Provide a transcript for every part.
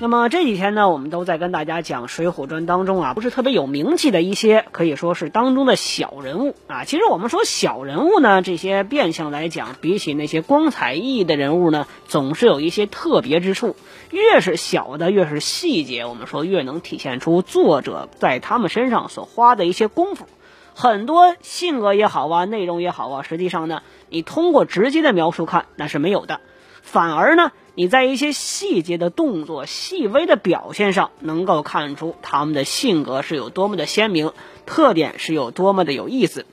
那么这几天呢，我们都在跟大家讲《水浒传》当中啊，不是特别有名气的一些，可以说是当中的小人物啊。其实我们说小人物呢，这些变相来讲，比起那些光彩熠熠的人物呢，总是有一些特别之处。越是小的，越是细节，我们说越能体现出作者在他们身上所花的一些功夫。很多性格也好啊，内容也好啊，实际上呢，你通过直接的描述看，那是没有的。反而呢，你在一些细节的动作、细微的表现上，能够看出他们的性格是有多么的鲜明，特点是有多么的有意思。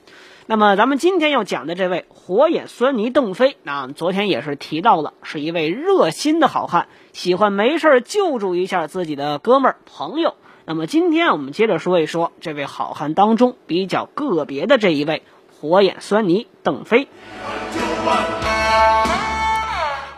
那么，咱们今天要讲的这位火眼狻猊邓飞，那昨天也是提到了，是一位热心的好汉，喜欢没事救助一下自己的哥们儿朋友。那么，今天我们接着说一说这位好汉当中比较个别的这一位火眼狻猊邓飞。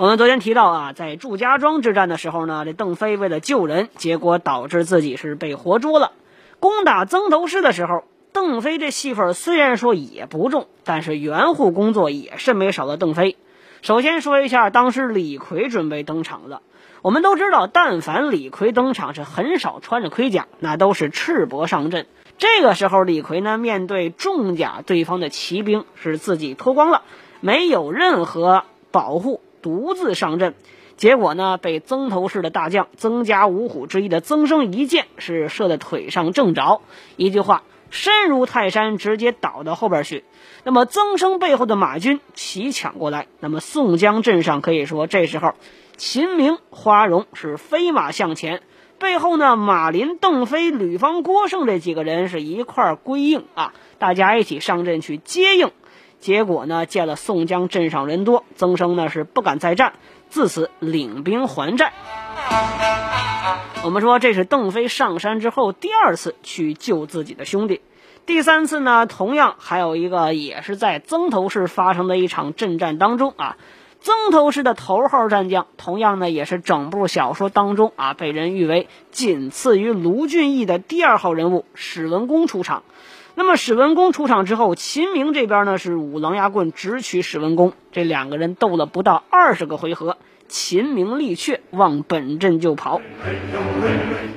我们昨天提到啊，在祝家庄之战的时候呢，这邓飞为了救人，结果导致自己是被活捉了。攻打曾头市的时候，邓飞这戏份虽然说也不重，但是援护工作也是没少了邓飞。首先说一下，当时李逵准备登场了。我们都知道，但凡李逵登场，是很少穿着盔甲，那都是赤膊上阵。这个时候，李逵呢，面对重甲对方的骑兵，是自己脱光了，没有任何保护。独自上阵，结果呢，被曾头市的大将曾家五虎之一的曾生一箭是射在腿上正着。一句话，身如泰山，直接倒到后边去。那么曾生背后的马军齐抢过来，那么宋江镇上可以说这时候，秦明、花荣是飞马向前，背后呢，马林、邓飞、吕方、郭盛这几个人是一块归应啊，大家一起上阵去接应。结果呢？见了宋江镇上人多，曾生呢是不敢再战，自此领兵还寨。我们说这是邓飞上山之后第二次去救自己的兄弟，第三次呢，同样还有一个也是在曾头市发生的一场阵战当中啊。曾头市的头号战将，同样呢也是整部小说当中啊被人誉为仅次于卢俊义的第二号人物史文恭出场。那么史文恭出场之后，秦明这边呢是舞狼牙棍直取史文恭，这两个人斗了不到二十个回合，秦明力却，往本阵就跑。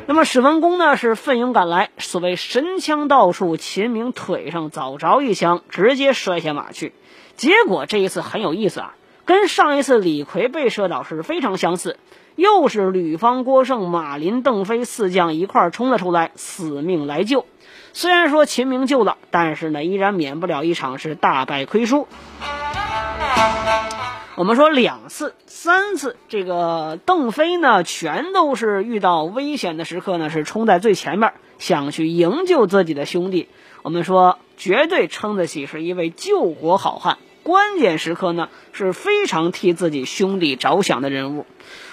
那么史文恭呢是奋勇赶来，所谓神枪到处，秦明腿上早着一枪，直接摔下马去。结果这一次很有意思啊，跟上一次李逵被射倒是非常相似，又是吕方、郭盛、马林、邓飞四将一块冲了出来，死命来救。虽然说秦明救了，但是呢，依然免不了一场是大败亏输。我们说两次、三次，这个邓飞呢，全都是遇到危险的时刻呢，是冲在最前面，想去营救自己的兄弟。我们说，绝对称得起是一位救国好汉。关键时刻呢，是非常替自己兄弟着想的人物。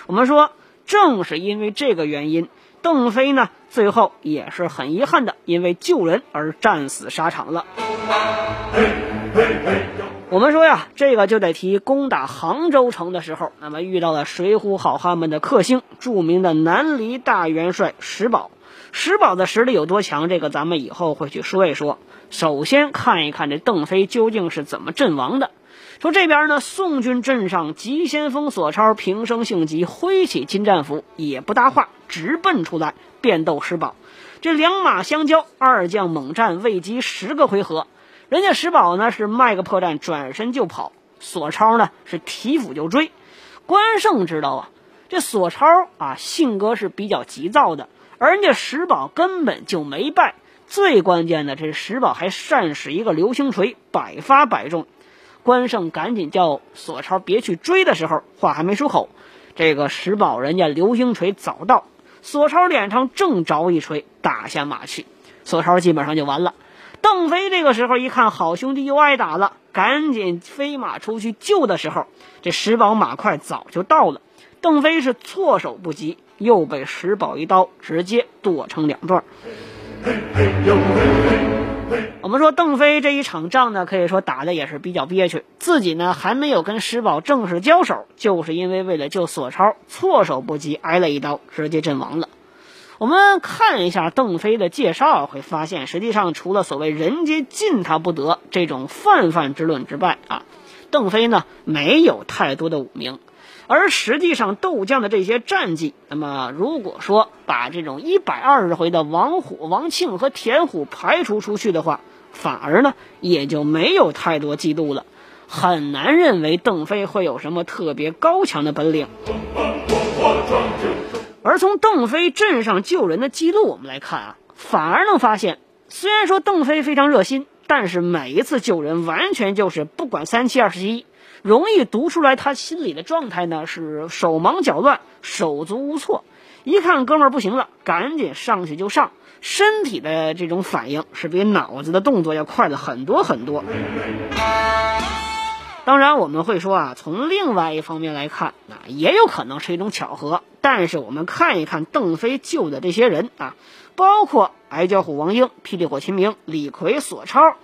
我们说，正是因为这个原因。邓飞呢，最后也是很遗憾的，因为救人而战死沙场了。我们说呀，这个就得提攻打杭州城的时候，那么遇到了水浒好汉们的克星，著名的南黎大元帅石宝。石宝的实力有多强？这个咱们以后会去说一说。首先看一看这邓飞究竟是怎么阵亡的。说这边呢，宋军阵上急先锋索超平生性急，挥起金战斧，也不搭话，直奔出来，便斗石宝。这两马相交，二将猛战，未及十个回合，人家石宝呢是卖个破绽，转身就跑；索超呢是提斧就追。关胜知道啊，这索超啊性格是比较急躁的，而人家石宝根本就没败。最关键的，这石宝还善使一个流星锤，百发百中。关胜赶紧叫索超别去追的时候，话还没出口，这个石宝人家流星锤早到，索超脸上正着一锤，打下马去，索超基本上就完了。邓飞这个时候一看好兄弟又挨打了，赶紧飞马出去救的时候，这石宝马快早就到了，邓飞是措手不及，又被石宝一刀直接剁成两段。我们说邓飞这一场仗呢，可以说打的也是比较憋屈，自己呢还没有跟石宝正式交手，就是因为为了救索超，措手不及，挨了一刀，直接阵亡了。我们看一下邓飞的介绍，会发现实际上除了所谓“人皆禁他不得”这种泛泛之论之外啊，邓飞呢没有太多的武名。而实际上，斗将的这些战绩，那么如果说把这种一百二十回的王虎、王庆和田虎排除出去的话，反而呢也就没有太多记录了，很难认为邓飞会有什么特别高强的本领。而从邓飞镇上救人的记录我们来看啊，反而能发现，虽然说邓飞非常热心，但是每一次救人完全就是不管三七二十一。容易读出来，他心里的状态呢是手忙脚乱、手足无措。一看哥们儿不行了，赶紧上去就上。身体的这种反应是比脑子的动作要快的很多很多。当然，我们会说啊，从另外一方面来看，啊，也有可能是一种巧合。但是我们看一看邓飞救的这些人啊，包括矮脚虎王英、霹雳火秦明、李逵、索超。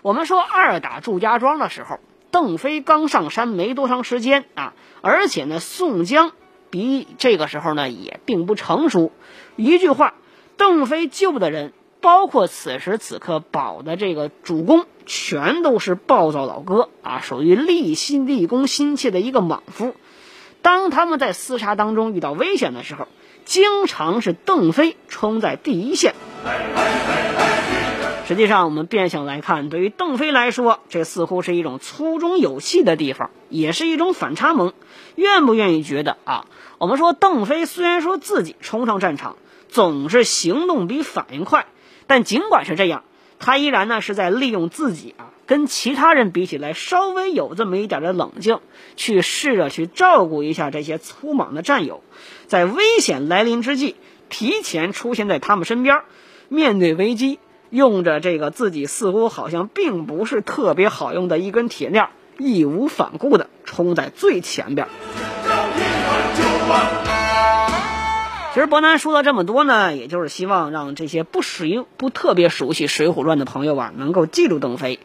我们说二打祝家庄的时候。邓飞刚上山没多长时间啊，而且呢，宋江比这个时候呢也并不成熟。一句话，邓飞救的人，包括此时此刻保的这个主公，全都是暴躁老哥啊，属于立心立功心切的一个莽夫。当他们在厮杀当中遇到危险的时候，经常是邓飞冲在第一线。实际上，我们变相来看，对于邓飞来说，这似乎是一种粗中有细的地方，也是一种反差萌。愿不愿意觉得啊？我们说邓飞虽然说自己冲上战场总是行动比反应快，但尽管是这样，他依然呢是在利用自己啊跟其他人比起来稍微有这么一点的冷静，去试着去照顾一下这些粗莽的战友，在危险来临之际提前出现在他们身边，面对危机。用着这个自己似乎好像并不是特别好用的一根铁链，义无反顾的冲在最前边。其实伯南说了这么多呢，也就是希望让这些不适应、不特别熟悉《水浒传》的朋友啊，能够记住邓飞。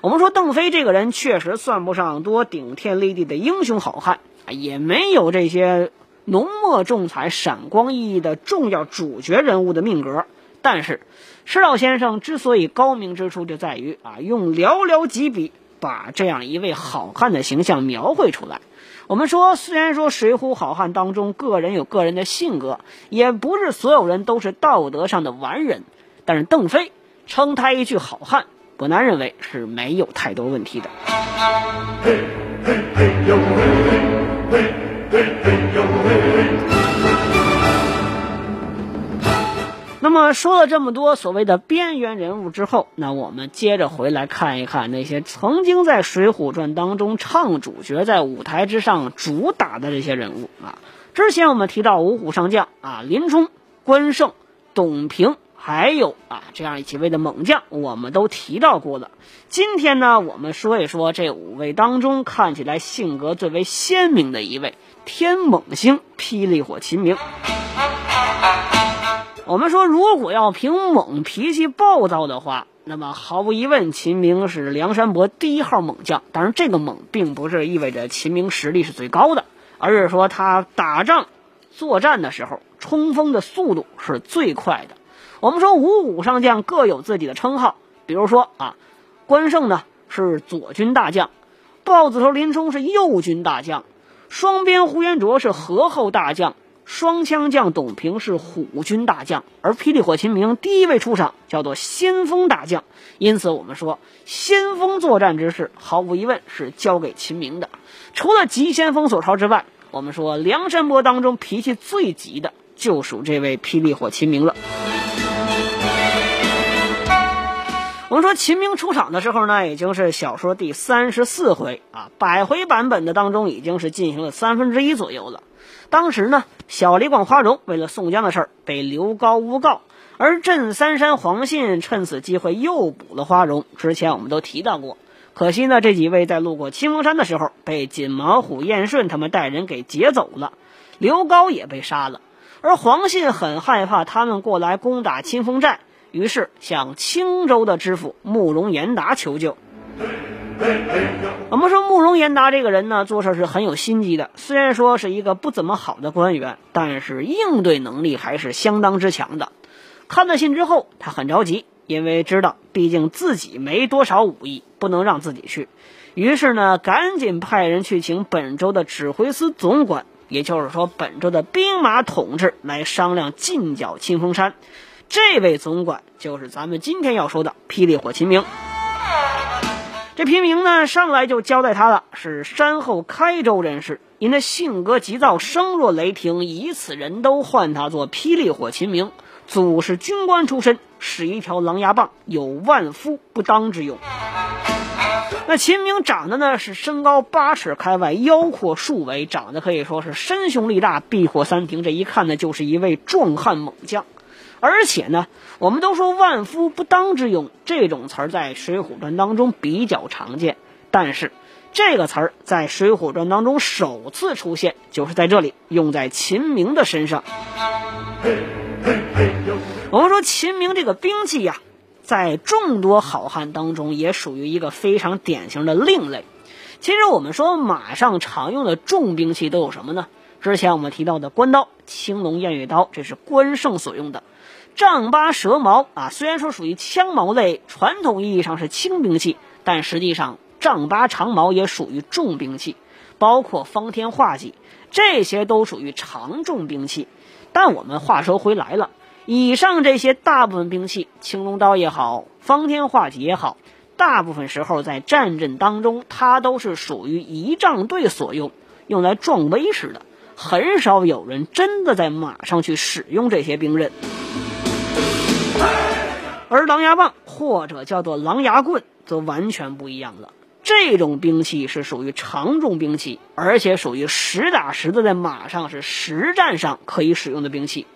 我们说邓飞这个人确实算不上多顶天立地的英雄好汉啊，也没有这些浓墨重彩、闪光熠熠的重要主角人物的命格，但是。施老先生之所以高明之处，就在于啊，用寥寥几笔把这样一位好汉的形象描绘出来。我们说，虽然说水浒好汉当中个人有个人的性格，也不是所有人都是道德上的完人，但是邓飞称他一句好汉，不难认为是没有太多问题的。嘿，嘿，嘿呦嘿，嘿，嘿，嘿呦嘿。那么说了这么多所谓的边缘人物之后，那我们接着回来看一看那些曾经在《水浒传》当中唱主角、在舞台之上主打的这些人物啊。之前我们提到五虎上将啊，林冲、关胜、董平，还有啊这样几位的猛将，我们都提到过了。今天呢，我们说一说这五位当中看起来性格最为鲜明的一位——天猛星霹雳火秦明。我们说，如果要凭猛、脾气暴躁的话，那么毫无疑问，秦明是梁山伯第一号猛将。当然，这个猛并不是意味着秦明实力是最高的，而是说他打仗、作战的时候冲锋的速度是最快的。我们说五虎上将各有自己的称号，比如说啊，关胜呢是左军大将，豹子头林冲是右军大将，双鞭呼延灼是河后大将。双枪将董平是虎军大将，而霹雳火秦明第一位出场叫做先锋大将，因此我们说先锋作战之事毫无疑问是交给秦明的。除了急先锋索超之外，我们说梁山伯当中脾气最急的就属这位霹雳火秦明了。我们说秦明出场的时候呢，已经是小说第三十四回啊，百回版本的当中已经是进行了三分之一左右了。当时呢，小李广花荣为了宋江的事儿被刘高诬告，而镇三山黄信趁此机会诱捕了花荣。之前我们都提到过，可惜呢，这几位在路过清风山的时候被锦毛虎燕顺他们带人给劫走了，刘高也被杀了。而黄信很害怕他们过来攻打清风寨，于是向青州的知府慕容延达求救。我们说慕容延达这个人呢，做事是很有心机的。虽然说是一个不怎么好的官员，但是应对能力还是相当之强的。看了信之后，他很着急，因为知道毕竟自己没多少武艺，不能让自己去。于是呢，赶紧派人去请本州的指挥司总管，也就是说本州的兵马统治来商量进剿清风山。这位总管就是咱们今天要说的霹雳火秦明。这平明呢，上来就交代他了，是山后开州人士，因他性格急躁，声若雷霆，以此人都唤他做霹雳火秦明。祖是军官出身，使一条狼牙棒，有万夫不当之勇。那秦明长得呢是身高八尺开外，腰阔数围，长得可以说是身雄力大，避火三庭。这一看呢，就是一位壮汉猛将。而且呢，我们都说“万夫不当之勇”这种词儿在《水浒传》当中比较常见，但是这个词儿在《水浒传》当中首次出现，就是在这里用在秦明的身上。我们说秦明这个兵器呀，在众多好汉当中也属于一个非常典型的另类。其实我们说马上常用的重兵器都有什么呢？之前我们提到的关刀、青龙偃月刀，这是关胜所用的。丈八蛇矛啊，虽然说属于枪矛类，传统意义上是轻兵器，但实际上丈八长矛也属于重兵器，包括方天画戟，这些都属于长重兵器。但我们话说回来了，以上这些大部分兵器，青龙刀也好，方天画戟也好，大部分时候在战阵当中，它都是属于仪仗队所用，用来壮威势的，很少有人真的在马上去使用这些兵刃。而狼牙棒或者叫做狼牙棍则完全不一样了。这种兵器是属于长重兵器，而且属于实打实的在马上是实战上可以使用的兵器。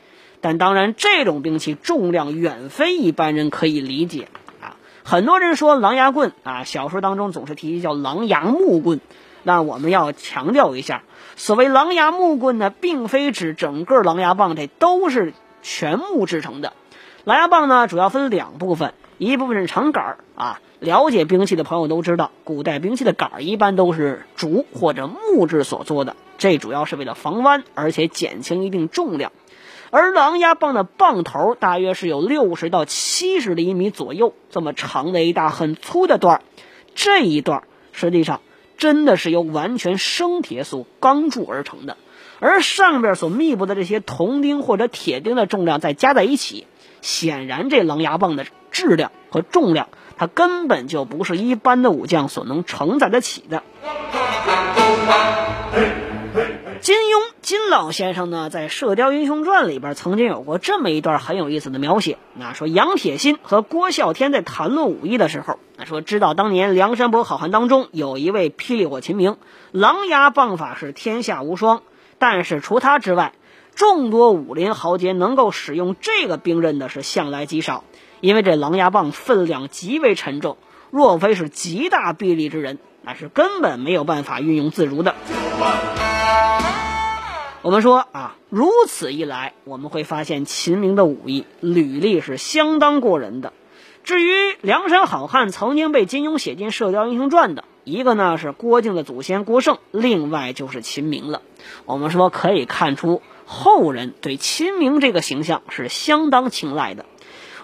但当然，这种兵器重量远非一般人可以理解啊。很多人说狼牙棍啊，小说当中总是提及叫狼牙木棍。那我们要强调一下，所谓狼牙木棍呢，并非指整个狼牙棒这都是全木制成的。狼牙棒呢，主要分两部分，一部分是长杆儿啊。了解兵器的朋友都知道，古代兵器的杆儿一般都是竹或者木质所做的，这主要是为了防弯，而且减轻一定重量。而狼牙棒的棒头大约是有六十到七十厘米左右，这么长的一大很粗的段儿，这一段实际上真的是由完全生铁所钢铸而成的，而上边所密布的这些铜钉或者铁钉的重量再加在一起。显然，这狼牙棒的质量和重量，它根本就不是一般的武将所能承载得起的。金庸金老先生呢，在《射雕英雄传》里边曾经有过这么一段很有意思的描写。那说杨铁心和郭啸天在谈论武艺的时候，那说知道当年梁山伯好汉当中有一位霹雳火秦明，狼牙棒法是天下无双，但是除他之外。众多武林豪杰能够使用这个兵刃的是向来极少，因为这狼牙棒分量极为沉重，若非是极大臂力之人，那是根本没有办法运用自如的。我们说啊，如此一来，我们会发现秦明的武艺履历是相当过人的。至于梁山好汉曾经被金庸写进《射雕英雄传》的一个呢，是郭靖的祖先郭胜，另外就是秦明了。我们说可以看出。后人对秦明这个形象是相当青睐的。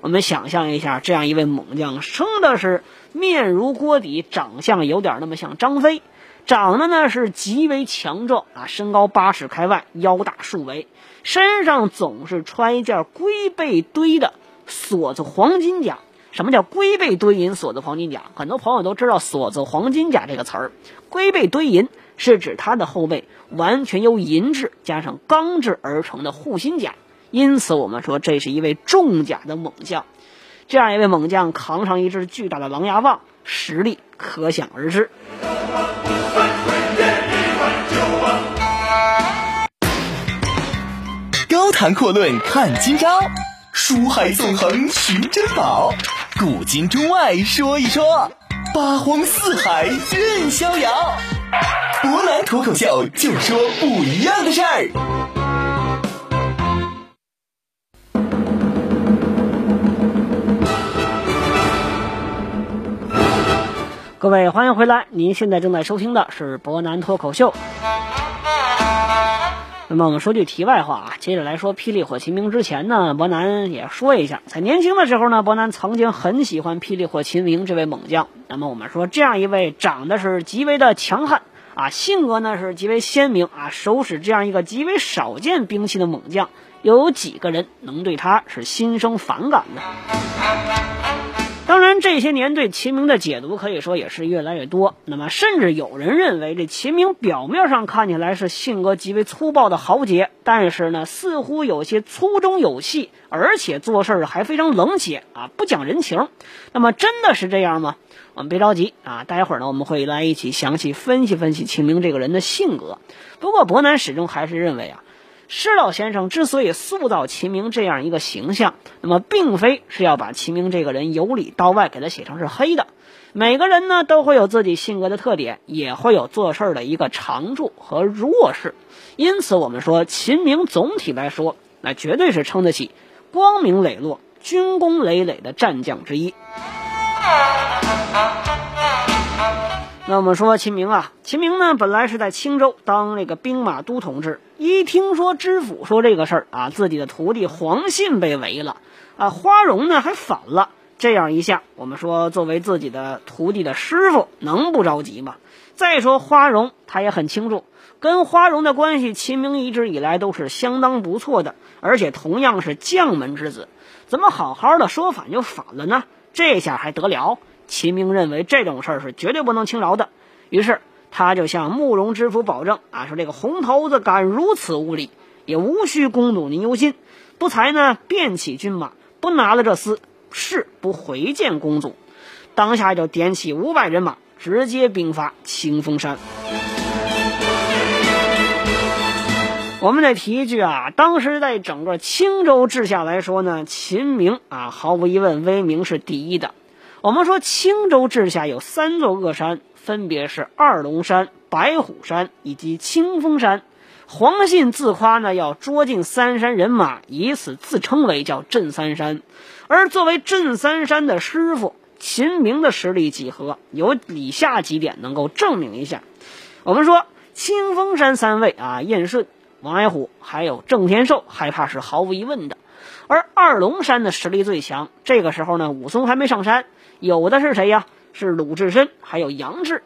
我们想象一下，这样一位猛将，生的是面如锅底，长相有点那么像张飞，长得呢是极为强壮啊，身高八尺开外，腰大数围，身上总是穿一件龟背堆的锁子黄金甲。什么叫龟背堆银锁子黄金甲？很多朋友都知道“锁子黄金甲”这个词儿，龟背堆银。是指他的后背完全由银质加上钢制而成的护心甲，因此我们说这是一位重甲的猛将。这样一位猛将扛上一支巨大的狼牙棒，实力可想而知。高谈阔论看今朝，书海纵横寻珍宝，古今中外说一说，八荒四海任逍遥。博南脱口秀就说不一样的事儿。各位欢迎回来。您现在正在收听的是博南脱口秀。那么我们说句题外话啊接着来说霹雳火秦明之前呢博南也说一下在年轻的时候呢博南曾经很喜欢霹雳火秦明这位猛将。那么我们说这样一位长得是极为的强悍啊，性格呢是极为鲜明啊，手使这样一个极为少见兵器的猛将，又有几个人能对他是心生反感呢？当然，这些年对秦明的解读可以说也是越来越多。那么，甚至有人认为，这秦明表面上看起来是性格极为粗暴的豪杰，但是呢，似乎有些粗中有细，而且做事还非常冷血啊，不讲人情。那么，真的是这样吗？我们别着急啊，待会儿呢，我们会来一起详细分析分析秦明这个人的性格。不过，伯南始终还是认为啊。施老先生之所以塑造秦明这样一个形象，那么并非是要把秦明这个人由里到外给他写成是黑的。每个人呢都会有自己性格的特点，也会有做事的一个长处和弱势。因此，我们说秦明总体来说，那绝对是称得起光明磊落、军功累累的战将之一。那我们说秦明啊，秦明呢本来是在青州当那个兵马都统制，一听说知府说这个事儿啊，自己的徒弟黄信被围了，啊，花荣呢还反了，这样一下，我们说作为自己的徒弟的师傅，能不着急吗？再说花荣，他也很清楚，跟花荣的关系，秦明一直以来都是相当不错的，而且同样是将门之子，怎么好好的说反就反了呢？这下还得了？秦明认为这种事儿是绝对不能轻饶的，于是他就向慕容知府保证啊，说这个红头子敢如此无礼，也无需公主您忧心，不才呢便起军马，不拿了这厮，誓不回见公主。当下就点起五百人马，直接兵发清风山。我们得提一句啊，当时在整个青州治下来说呢，秦明啊，毫无疑问威名是第一的。我们说青州治下有三座恶山，分别是二龙山、白虎山以及清风山。黄信自夸呢要捉尽三山人马，以此自称为叫镇三山。而作为镇三山的师傅，秦明的实力几何？有以下几点能够证明一下。我们说清风山三位啊，燕顺、王矮虎还有郑天寿，害怕是毫无疑问的。而二龙山的实力最强，这个时候呢，武松还没上山。有的是谁呀？是鲁智深，还有杨志。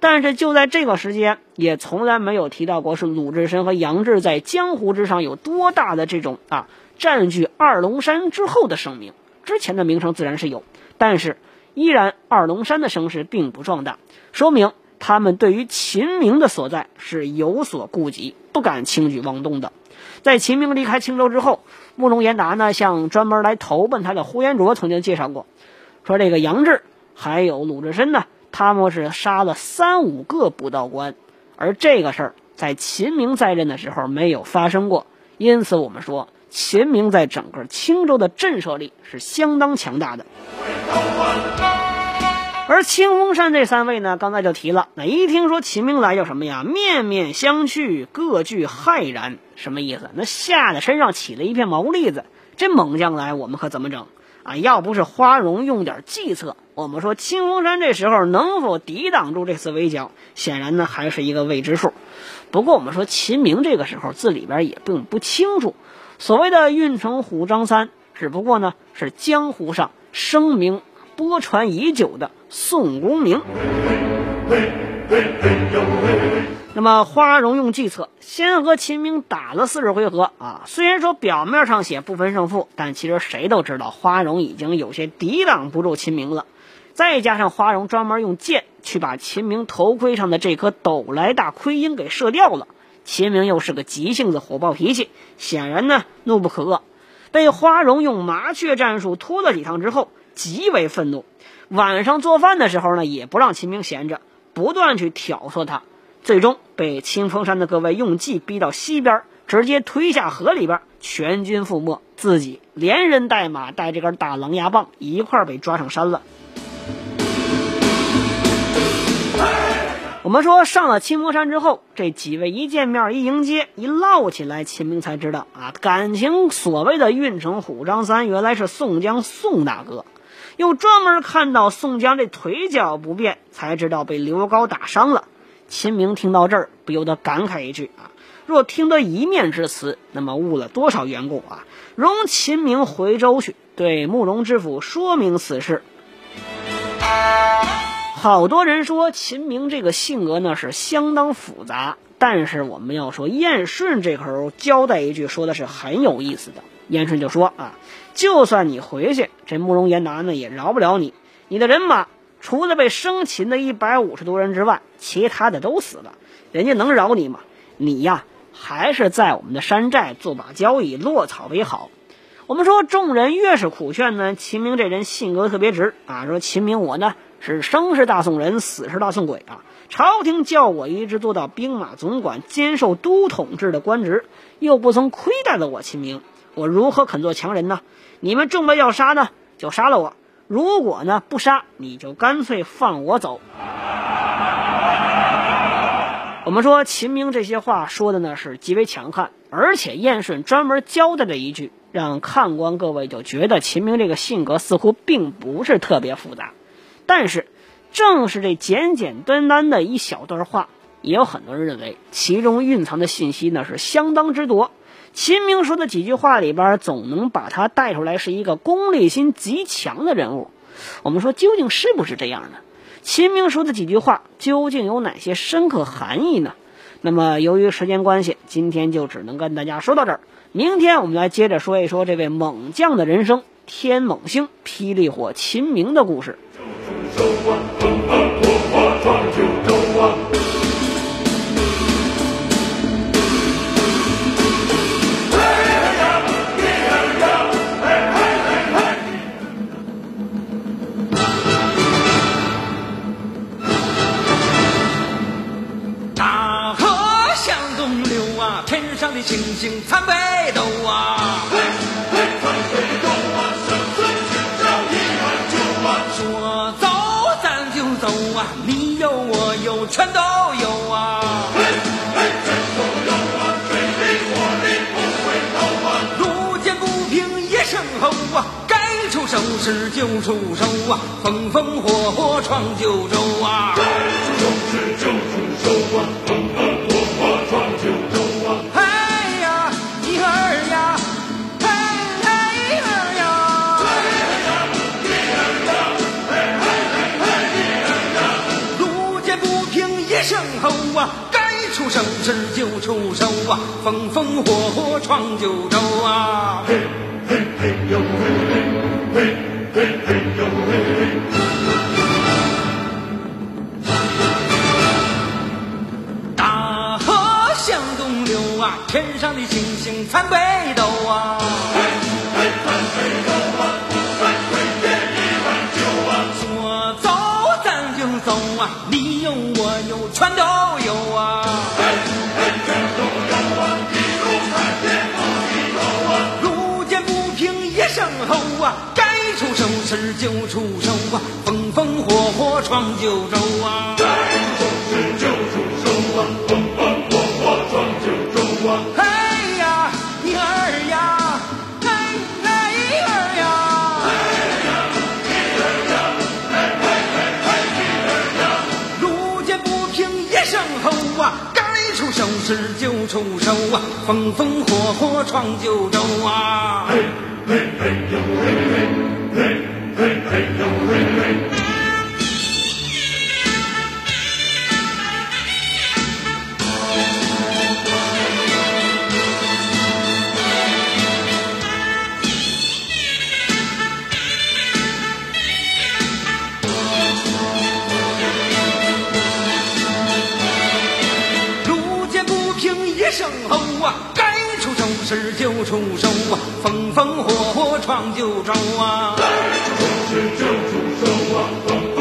但是就在这个时间，也从来没有提到过是鲁智深和杨志在江湖之上有多大的这种啊占据二龙山之后的声名。之前的名声自然是有，但是依然二龙山的声势并不壮大，说明他们对于秦明的所在是有所顾及，不敢轻举妄动的。在秦明离开青州之后，慕容延达呢向专门来投奔他的呼延灼曾经介绍过。说这个杨志还有鲁智深呢，他们是杀了三五个不道官，而这个事儿在秦明在任的时候没有发生过，因此我们说秦明在整个青州的震慑力是相当强大的。而清风山这三位呢，刚才就提了，那一听说秦明来，叫什么呀？面面相觑，各具骇然，什么意思？那吓得身上起了一片毛栗子。这猛将来，我们可怎么整？啊，要不是花荣用点计策，我们说清风山这时候能否抵挡住这次围剿，显然呢还是一个未知数。不过我们说秦明这个时候字里边也并不清楚，所谓的运城虎张三，只不过呢是江湖上声名播传已久的宋公明。那么花荣用计策，先和秦明打了四十回合啊。虽然说表面上写不分胜负，但其实谁都知道花荣已经有些抵挡不住秦明了。再加上花荣专门用箭去把秦明头盔上的这颗斗来大盔缨给射掉了。秦明又是个急性子、火爆脾气，显然呢怒不可遏。被花荣用麻雀战术拖了几趟之后，极为愤怒。晚上做饭的时候呢，也不让秦明闲着，不断去挑唆他。最终被清风山的各位用计逼到西边，直接推下河里边，全军覆没，自己连人带马带这根大狼牙棒一块被抓上山了。我们说上了清风山之后，这几位一见面一迎接一唠起来，秦明才知道啊，感情所谓的运城虎张三原来是宋江宋大哥。又专门看到宋江这腿脚不便，才知道被刘高打伤了。秦明听到这儿，不由得感慨一句啊：若听得一面之词，那么误了多少缘故啊！容秦明回州去，对慕容知府说明此事。好多人说秦明这个性格呢是相当复杂，但是我们要说燕顺这口交代一句，说的是很有意思的。燕顺就说啊，就算你回去，这慕容延达呢也饶不了你。你的人马除了被生擒的一百五十多人之外，其他的都死了，人家能饶你吗？你呀，还是在我们的山寨做把交椅，落草为好。我们说众人越是苦劝呢，秦明这人性格特别直啊，说秦明我呢。是生是大宋人，死是大宋鬼啊！朝廷叫我一直做到兵马总管，兼受都统制的官职，又不曾亏待了我秦明，我如何肯做强人呢？你们众位要杀呢，就杀了我；如果呢不杀，你就干脆放我走。我们说秦明这些话说的呢是极为强悍，而且燕顺专门交代了一句，让看官各位就觉得秦明这个性格似乎并不是特别复杂。但是，正是这简简单单的一小段话，也有很多人认为其中蕴藏的信息呢是相当之多。秦明说的几句话里边，总能把他带出来是一个功利心极强的人物。我们说，究竟是不是这样呢？秦明说的几句话究竟有哪些深刻含义呢？那么，由于时间关系，今天就只能跟大家说到这儿。明天我们来接着说一说这位猛将的人生——天猛星霹雳火秦明的故事。周啊，星星参北斗啊！嘿，嘿，参北斗啊，生存至少一碗酒啊！说走咱就。走啊，你有我有，全都有啊！嘿，嘿，全都有啊！水里火里不回头啊！路见不平一声吼啊，该出手时就出手啊！风风火火闯九州啊！声吼啊，该出手时就出手啊，风风火火闯九州啊！嘿，嘿嘿呦嘿嘿，嘿嘿嘿呦嘿嘿。大河向东流啊，天上的星星参北斗啊！嘿，嘿参北斗啊，不管水天一碗酒啊，说走咱就走啊，你。全都有啊！嘿，嘿，全都有啊！一路看天不低头啊！路见不平一声吼啊！该出手时就出手啊！风风火火闯九州啊！风风火火闯九州啊！嘿，嘿嘿呦嘿嘿，嘿嘿嘿呦嘿嘿。事就出手啊，风风火火闯九州啊！该出手时就出手啊，风